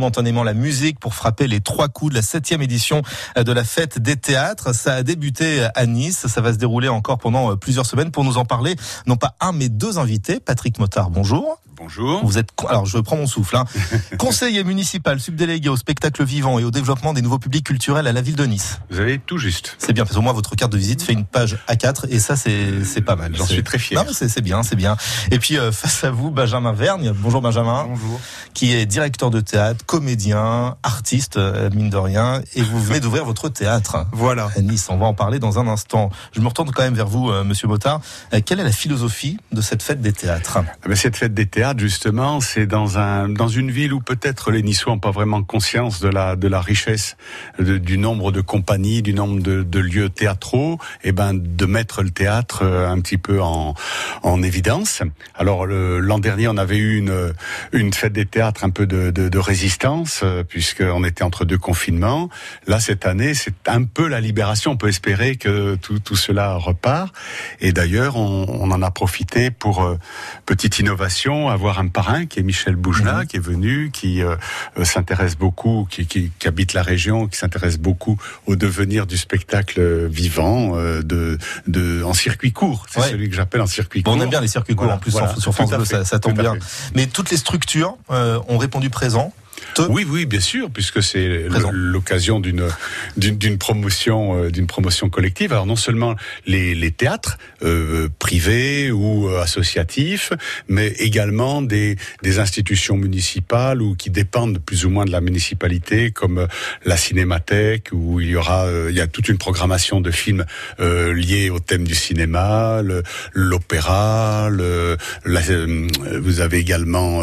momentanément la musique pour frapper les trois coups de la septième édition de la fête des théâtres. Ça a débuté à Nice, ça va se dérouler encore pendant plusieurs semaines. Pour nous en parler, non pas un mais deux invités. Patrick Motard, bonjour. Bonjour. Vous êtes, alors je prends mon souffle, hein. conseiller municipal subdélégué au spectacle vivant et au développement des nouveaux publics culturels à la ville de Nice. Vous avez tout juste. C'est bien, parce que moi votre carte de visite fait une page A4 et ça c'est c'est pas mal. J'en suis très fier. C'est bien, c'est bien. Et puis euh, face à vous, Benjamin Vergne. Bonjour Benjamin. Bonjour. Qui est directeur de théâtre, comédien, artiste, euh, mine de rien, et vous venez d'ouvrir votre théâtre. Voilà. À Nice, on va en parler dans un instant. Je me retourne quand même vers vous, euh, Monsieur Motard. quelle est la philosophie de cette fête des théâtres? Ah ben, Cette fête des théâtres, justement, c'est dans un dans une ville où peut-être les Niçois n'ont pas vraiment conscience de la de la richesse du nombre de compagnies, du nombre de, lieux théâtraux, et ben de mettre le théâtre euh, un petit peu en en évidence. Alors l'an dernier, on avait eu une une fête des théâtres un peu de de, de résistance euh, puisqu'on était entre deux confinements. Là cette année, c'est un peu la libération. On peut espérer que tout tout cela repart. Et d'ailleurs, on, on en a profité pour euh, petite innovation, avoir un parrain qui est Michel Boujna, mhm. qui est venu, qui euh, euh, s'intéresse beaucoup, qui, qui, qui, habite la région, qui s'intéresse beaucoup au devenir du spectacle vivant euh, de, de, en circuit court. C'est celui que j'appelle en circuit court. on aime bien les circuits courts en plus sur France Bleu, ça, ça, tombe bien. Mais toutes les structures ont répondu présent. Oui, oui, bien sûr, puisque c'est l'occasion d'une d'une promotion euh, d'une promotion collective. Alors non seulement les, les théâtres euh, privés ou euh, associatifs, mais également des des institutions municipales ou qui dépendent plus ou moins de la municipalité, comme la Cinémathèque, où il y aura il y a toute une programmation de films liés au thème du cinéma, l'opéra, le, vous avez également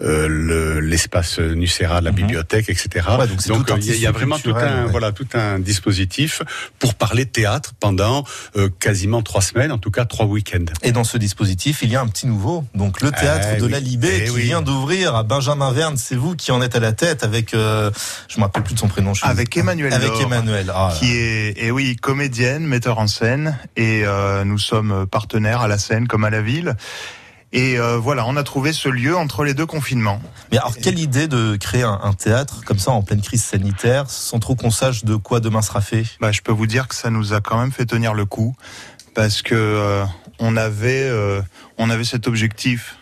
l'espace Nucera la mhm. bibliothèque, etc. donc, il y, a vraiment tout un voilà tout un dispositif pour parler théâtre pendant euh, quasiment trois semaines, en tout cas trois week-ends. Et dans ce dispositif, il y a un petit nouveau, donc le théâtre eh de la Libé eh qui vient d'ouvrir à Benjamin Verne. C'est vous qui en êtes à la tête avec, euh, je me rappelle plus de son prénom. avec Emmanuel. Avec Emmanuel, ah, qui est, et eh oui, comédienne, metteur en scène, et euh, nous sommes partenaires à la scène comme à la ville. Et euh, voilà, on a trouvé ce lieu entre les deux confinements. Mais alors, quelle idée de créer un, théâtre comme ça en pleine crise sanitaire, sans trop qu'on sache de quoi demain sera fait? Bah, Je peux vous dire que ça nous a quand même fait tenir le coup, parce que euh, on avait, euh, on avait cet objectif.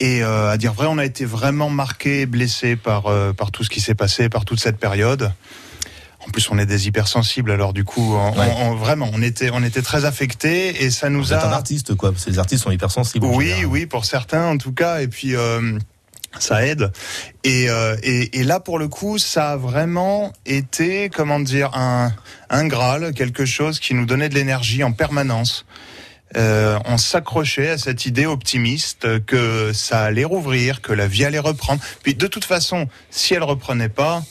Et à dire vrai, on a été vraiment marqué, blessé par par tout ce qui s'est passé, par toute cette période. En plus, on est des hypersensibles, alors du coup, on, vraiment, on était, on était très affectés et ça nous Vous a. Êtes un artiste, quoi. Parce que les artistes sont hypersensibles. Oui, oui, pour certains en tout cas. Et puis. Euh, ça aide. Et, euh, et, et, là, pour le coup, ça a vraiment été, comment dire, un, un Graal, quelque chose qui nous donnait de l'énergie en permanence. Euh, on s'accrochait à cette idée optimiste que ça allait rouvrir, que la vie allait reprendre. Puis de toute façon, si elle reprenait pas,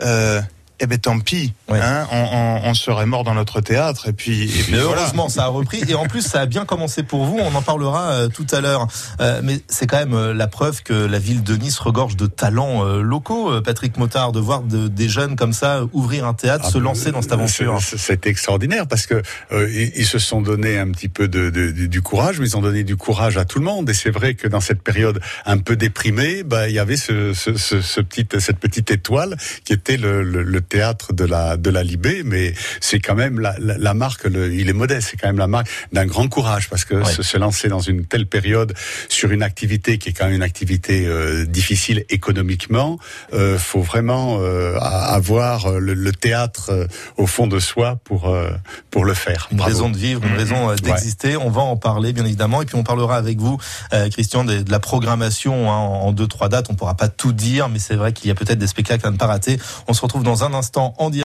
euh, eh ben tant pis, hein, on, serait mort dans notre théâtre. Et puis, heureusement, ça a repris. Et en plus, ça a bien commencé pour vous. On en parlera euh, tout à l'heure. Euh, mais c'est quand même euh, la preuve que la ville de Nice regorge de talents locaux. Patrick Motard, de voir des jeunes comme ça ouvrir un théâtre, ah, se lancer dans cette aventure. C'est extraordinaire parce que ils, se sont donné un petit peu de, du courage, mais ils ont donné du courage à tout le monde. Et c'est vrai que dans cette période un peu déprimée, bah, il y avait ce, ce, ce, petit, cette petite étoile qui était le, le, le théâtre de la de la Libé, mais c'est quand même la, la, marque. Le, il est modeste, c'est quand même la marque d'un grand courage parce que se, lancer dans une telle période sur une activité qui est quand même une activité euh, difficile économiquement, euh, faut vraiment euh, avoir le, le théâtre euh, au fond de soi pour euh, pour le faire. Une raison de vivre, une raison euh, d'exister. On va en parler bien évidemment, et puis on parlera avec vous, Christian, de, de, la programmation hein, en deux trois dates. On pourra pas tout dire, mais c'est vrai qu'il y a peut-être des spectacles à ne pas rater. On se retrouve dans un instant en direct